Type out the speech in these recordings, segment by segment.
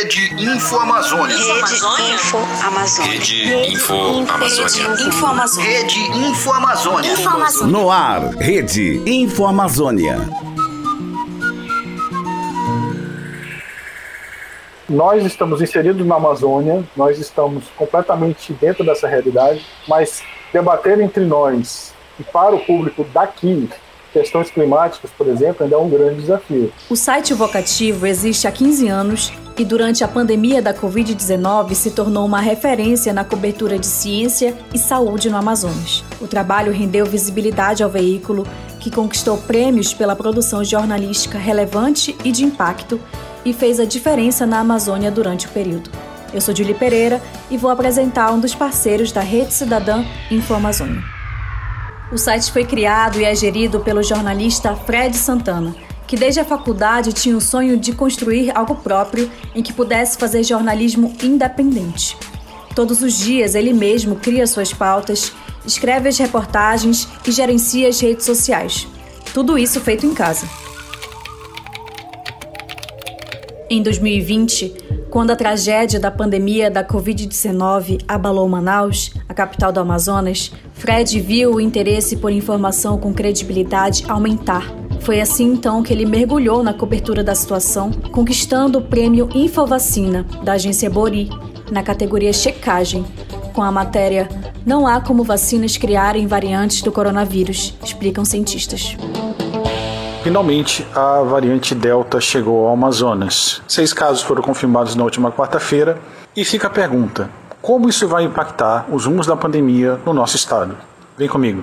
Rede Info Amazônia. Rede Info Amazônia. Rede Info Amazônia. Info Amazônia. Rede Info Amazônia. Info Amazônia. No ar, Rede Info Amazônia. Nós estamos inseridos na Amazônia, nós estamos completamente dentro dessa realidade, mas debater entre nós e para o público daqui questões climáticas, por exemplo, ainda é um grande desafio. O site Vocativo existe há 15 anos e durante a pandemia da Covid-19 se tornou uma referência na cobertura de ciência e saúde no Amazonas. O trabalho rendeu visibilidade ao veículo, que conquistou prêmios pela produção jornalística relevante e de impacto e fez a diferença na Amazônia durante o período. Eu sou Julie Pereira e vou apresentar um dos parceiros da Rede Cidadã Info Amazônia. O site foi criado e é gerido pelo jornalista Fred Santana, que desde a faculdade tinha o sonho de construir algo próprio em que pudesse fazer jornalismo independente. Todos os dias ele mesmo cria suas pautas, escreve as reportagens e gerencia as redes sociais. Tudo isso feito em casa. Em 2020, quando a tragédia da pandemia da Covid-19 abalou Manaus, a capital do Amazonas, Fred viu o interesse por informação com credibilidade aumentar. Foi assim então que ele mergulhou na cobertura da situação, conquistando o prêmio Infovacina da agência Bori, na categoria Checagem, com a matéria Não há como vacinas criarem variantes do coronavírus, explicam cientistas. Finalmente, a variante Delta chegou ao Amazonas. Seis casos foram confirmados na última quarta-feira e fica a pergunta: como isso vai impactar os rumos da pandemia no nosso estado? Vem comigo.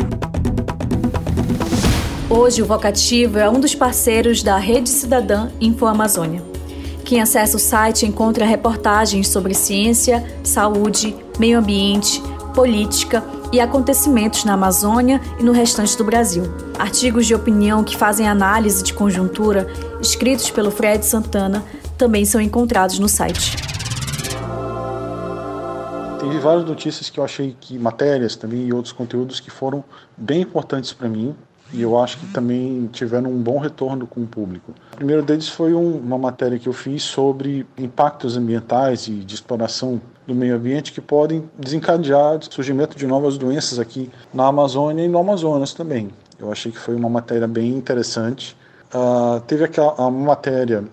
Hoje, o Vocativo é um dos parceiros da Rede Cidadã Info Amazônia. Quem acessa o site encontra reportagens sobre ciência, saúde, meio ambiente, política e acontecimentos na Amazônia e no restante do Brasil. Artigos de opinião que fazem análise de conjuntura, escritos pelo Fred Santana, também são encontrados no site. Teve várias notícias que eu achei que matérias também e outros conteúdos que foram bem importantes para mim e eu acho que também tiveram um bom retorno com o público. O primeiro deles foi um, uma matéria que eu fiz sobre impactos ambientais e de exploração do meio ambiente que podem desencadear o surgimento de novas doenças aqui na Amazônia e no Amazonas também. Eu achei que foi uma matéria bem interessante. Uh, teve aquela uma matéria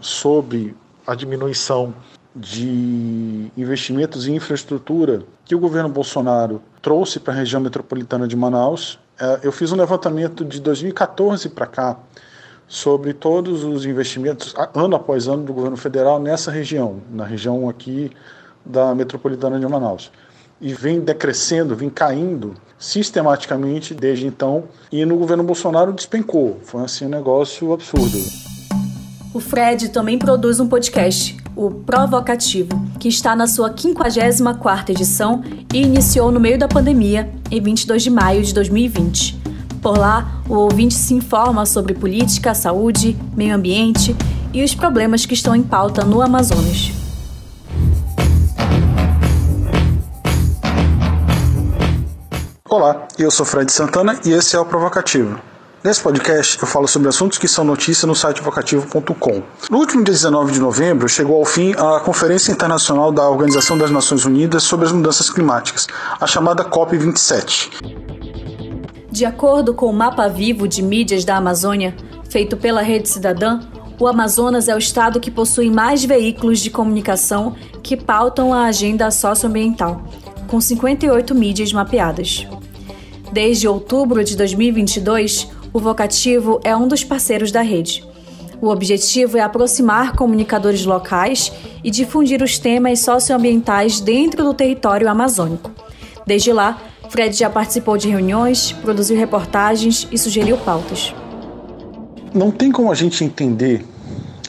sobre a diminuição de investimentos em infraestrutura que o governo Bolsonaro trouxe para a região metropolitana de Manaus eu fiz um levantamento de 2014 para cá sobre todos os investimentos, ano após ano, do governo federal nessa região, na região aqui da metropolitana de Manaus. E vem decrescendo, vem caindo sistematicamente desde então, e no governo Bolsonaro despencou. Foi assim um negócio absurdo. O Fred também produz um podcast, o Provocativo, que está na sua 54ª edição e iniciou no meio da pandemia, em 22 de maio de 2020. Por lá, o ouvinte se informa sobre política, saúde, meio ambiente e os problemas que estão em pauta no Amazonas. Olá, eu sou Fred Santana e esse é o Provocativo. Nesse podcast eu falo sobre assuntos que são notícia no site vocativo.com. No último dia 19 de novembro chegou ao fim a Conferência Internacional da Organização das Nações Unidas sobre as Mudanças Climáticas, a chamada COP27. De acordo com o Mapa Vivo de Mídias da Amazônia, feito pela Rede Cidadã, o Amazonas é o estado que possui mais veículos de comunicação que pautam a agenda socioambiental, com 58 mídias mapeadas. Desde outubro de 2022, o Vocativo é um dos parceiros da rede. O objetivo é aproximar comunicadores locais e difundir os temas socioambientais dentro do território amazônico. Desde lá, Fred já participou de reuniões, produziu reportagens e sugeriu pautas. Não tem como a gente entender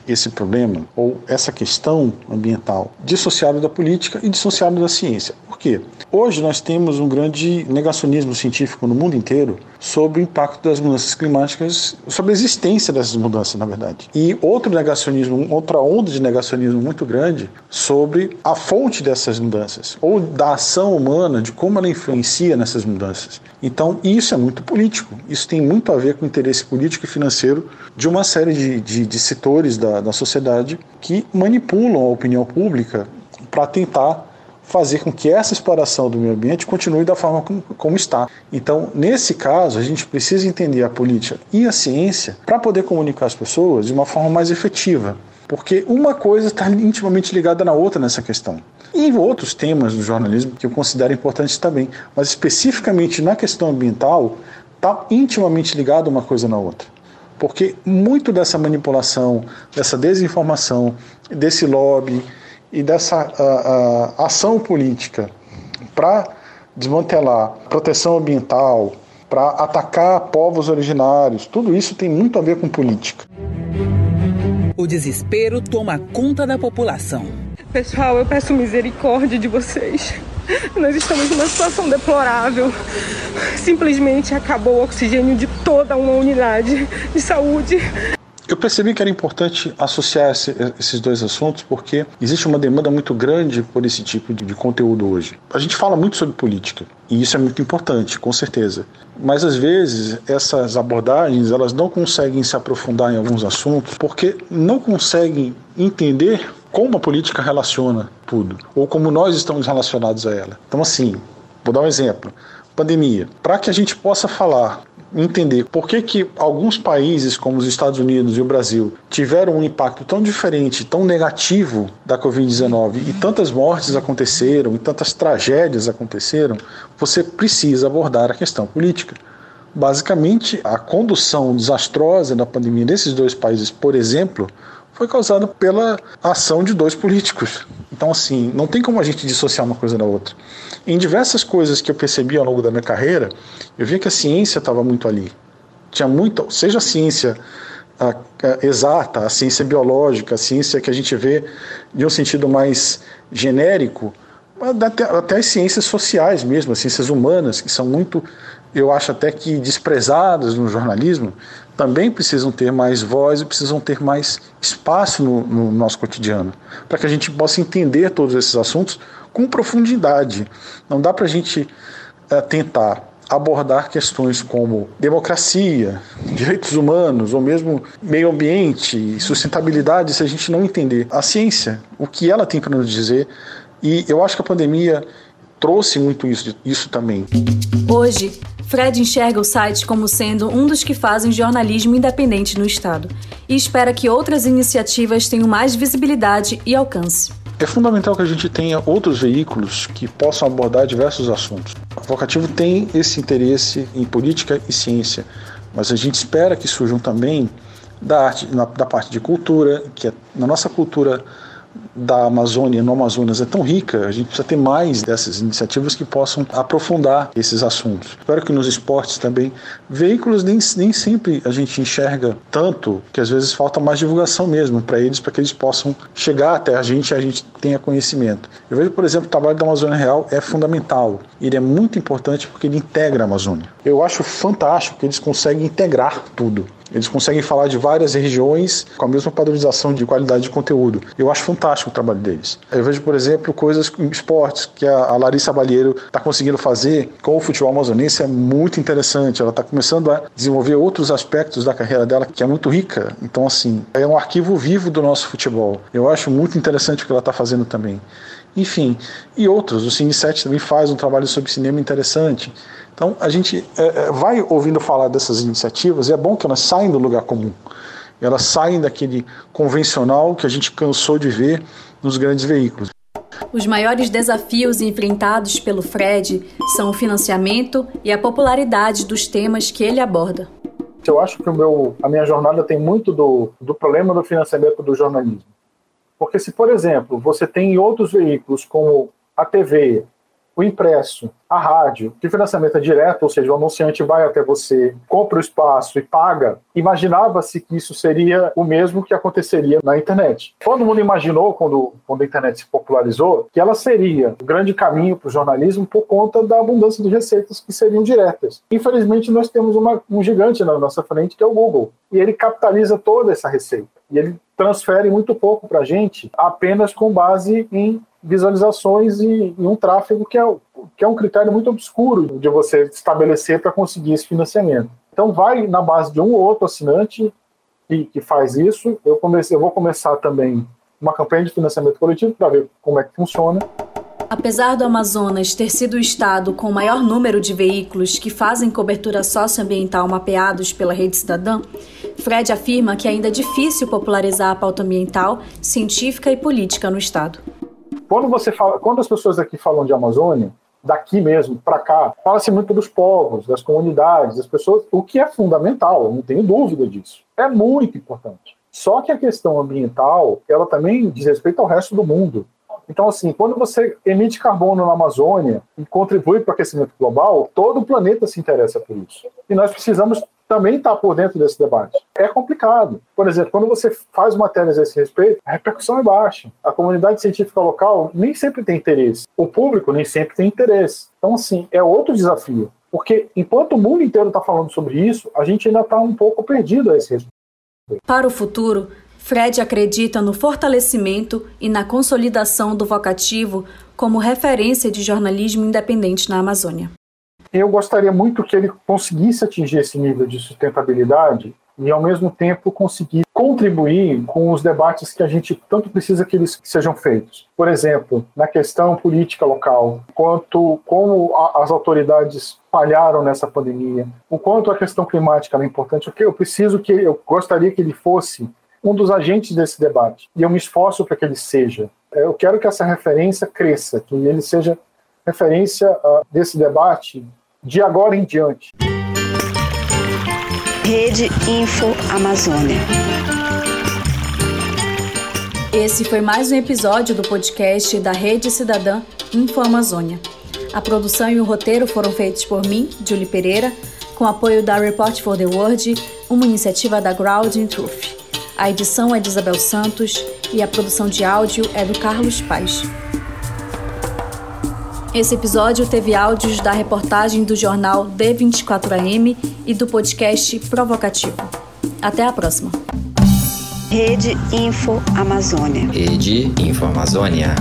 esse problema ou essa questão ambiental dissociado da política e dissociado da ciência quê? Hoje nós temos um grande negacionismo científico no mundo inteiro sobre o impacto das mudanças climáticas, sobre a existência dessas mudanças, na verdade. E outro negacionismo, outra onda de negacionismo muito grande sobre a fonte dessas mudanças, ou da ação humana, de como ela influencia nessas mudanças. Então, isso é muito político. Isso tem muito a ver com o interesse político e financeiro de uma série de, de, de setores da, da sociedade que manipulam a opinião pública para tentar fazer com que essa exploração do meio ambiente continue da forma como, como, está. Então, nesse caso, a gente precisa entender a política e a ciência para poder comunicar as pessoas de uma forma mais efetiva. Porque uma coisa está intimamente ligada na outra nessa questão. E em outros temas do jornalismo que eu considero importantes também, mas especificamente na questão ambiental, está intimamente ligado uma coisa na outra. Porque muito dessa manipulação, dessa desinformação, desse lobby, e dessa uh, uh, ação política para desmantelar proteção ambiental, para atacar povos originários, tudo isso tem muito a ver com política. O desespero toma conta da população. Pessoal, eu peço misericórdia de vocês. Nós estamos numa situação deplorável. Simplesmente acabou o oxigênio de toda uma unidade de saúde. Eu percebi que era importante associar esse, esses dois assuntos porque existe uma demanda muito grande por esse tipo de, de, conteúdo hoje. A gente fala muito sobre política e isso é muito importante, com certeza. Mas às vezes essas abordagens elas não conseguem se aprofundar em alguns assuntos porque não conseguem entender como a política relaciona tudo ou como nós estamos relacionados a ela. Então assim, vou dar um exemplo pandemia. Para que a gente possa falar entender por que, que alguns países, como os Estados Unidos e o Brasil, tiveram um impacto tão diferente, tão negativo da Covid-19 e tantas mortes aconteceram e tantas tragédias aconteceram, você precisa abordar a questão política. Basicamente, a condução desastrosa da pandemia nesses dois países, por exemplo, foi causada pela ação de dois políticos. Então, assim, não tem como a gente dissociar uma coisa da outra. Em diversas coisas que eu percebi ao longo da minha carreira, eu via que a ciência estava muito ali. Tinha muita, seja a ciência a, a, exata, a ciência biológica, a ciência que a gente vê de um sentido mais genérico, até, até as ciências sociais mesmo, as ciências humanas, que são muito, eu acho até que desprezadas no jornalismo, também precisam ter mais voz e precisam ter mais espaço no, no nosso cotidiano, para que a gente possa entender todos esses assuntos com profundidade. Não dá para a gente é, tentar abordar questões como democracia, direitos humanos ou mesmo meio ambiente, sustentabilidade, se a gente não entender a ciência, o que ela tem para nos dizer. E eu acho que a pandemia trouxe muito isso, isso também. Hoje, Fred enxerga o site como sendo um dos que fazem jornalismo independente no Estado e espera que outras iniciativas tenham mais visibilidade e alcance. É fundamental que a gente tenha outros veículos que possam abordar diversos assuntos. O Vocativo tem esse interesse em política e ciência, mas a gente espera que surjam também da, arte, da parte de cultura, que é, na nossa cultura da Amazônia no Amazonas é tão rica, a gente precisa ter mais dessas iniciativas que possam aprofundar esses assuntos. Espero que nos esportes também, veículos nem, nem sempre a gente enxerga tanto, que às vezes falta mais divulgação mesmo para eles, para que eles possam chegar até a gente e a gente tenha conhecimento. Eu vejo, por exemplo, o trabalho da Amazônia Real é fundamental. Ele é muito importante porque ele integra a Amazônia. Eu acho fantástico que eles conseguem integrar tudo. Eles conseguem falar de várias regiões com a mesma padronização de qualidade de conteúdo. Eu acho fantástico o trabalho deles. Eu vejo, por exemplo, coisas em esportes que a Larissa Balheiro está conseguindo fazer com o futebol amazonense é muito interessante. Ela está começando a desenvolver outros aspectos da carreira dela que é muito rica. Então, assim, é um arquivo vivo do nosso futebol. Eu acho muito interessante o que ela está fazendo também. Enfim, e outros. O Cine 7 também faz um trabalho sobre cinema interessante. Então, a gente é, é, vai ouvindo falar dessas iniciativas e é bom que elas saem do lugar comum. Elas saem daquele convencional que a gente cansou de ver nos grandes veículos. Os maiores desafios enfrentados pelo Fred são o financiamento e a popularidade dos temas que ele aborda. Eu acho que o meu, a minha jornada tem muito do, do problema do financiamento do jornalismo. Porque se, por exemplo, você tem outros veículos como a TV, o impresso, a rádio, que financiamento é direto, ou seja, o anunciante vai até você, compra o espaço e paga, imaginava-se que isso seria o mesmo que aconteceria na internet. Todo mundo imaginou, quando, quando a internet se popularizou, que ela seria o grande caminho para o jornalismo por conta da abundância de receitas que seriam diretas. Infelizmente, nós temos uma, um gigante na nossa frente, que é o Google, e ele capitaliza toda essa receita. E ele transfere muito pouco para a gente, apenas com base em visualizações e, e, um tráfego que é, que é um critério muito obscuro de você estabelecer para conseguir esse financiamento. Então, vai na base de um ou outro assinante que, que faz isso. Eu, comecei, eu vou começar também uma campanha de financiamento coletivo para ver como é que funciona. Apesar do Amazonas ter sido o estado com o maior número de veículos que fazem cobertura socioambiental mapeados pela Rede Cidadã, Fred afirma que ainda é difícil popularizar a pauta ambiental, científica e política no estado. Quando você fala, quando as pessoas aqui falam de Amazônia, daqui mesmo para cá, fala-se muito dos povos, das comunidades, das pessoas, o que é fundamental, eu não tenho dúvida disso. É muito importante. Só que a questão ambiental, ela também diz respeito ao resto do mundo. Então, assim, quando você emite carbono na Amazônia e contribui para o aquecimento global, todo o planeta se interessa por isso. E nós precisamos também está por dentro desse debate. É complicado. Por exemplo, quando você faz matérias a esse respeito, a repercussão é baixa. A comunidade científica local nem sempre tem interesse. O público nem sempre tem interesse. Então, assim, é outro desafio. Porque enquanto o mundo inteiro está falando sobre isso, a gente ainda está um pouco perdido a esse respeito. Para o futuro, Fred acredita no fortalecimento e na consolidação do vocativo como referência de jornalismo independente na Amazônia eu gostaria muito que ele conseguisse atingir esse nível de sustentabilidade e, ao mesmo tempo, conseguir contribuir com os debates que a gente tanto precisa que eles sejam feitos. Por exemplo, na questão política local, quanto como a, as autoridades falharam nessa pandemia, o quanto a questão climática é importante, o que eu preciso que eu gostaria que ele fosse um dos agentes desse debate e eu me esforço para que ele seja. Eu quero que essa referência cresça, que ele seja referência uh, desse debate de agora em diante. Rede Info Amazônia. Esse foi mais um episódio do podcast da Rede Cidadã Info Amazônia. A produção e o roteiro foram feitos por mim, Julie Pereira, com apoio da Report for the World, uma iniciativa da Grounding Truth. A edição é de Isabel Santos e a produção de áudio é do Carlos Paz. Esse episódio teve áudios da reportagem do jornal D24AM e do podcast Provocativo. Até a próxima. Rede Info Amazônia. Rede Info Amazônia.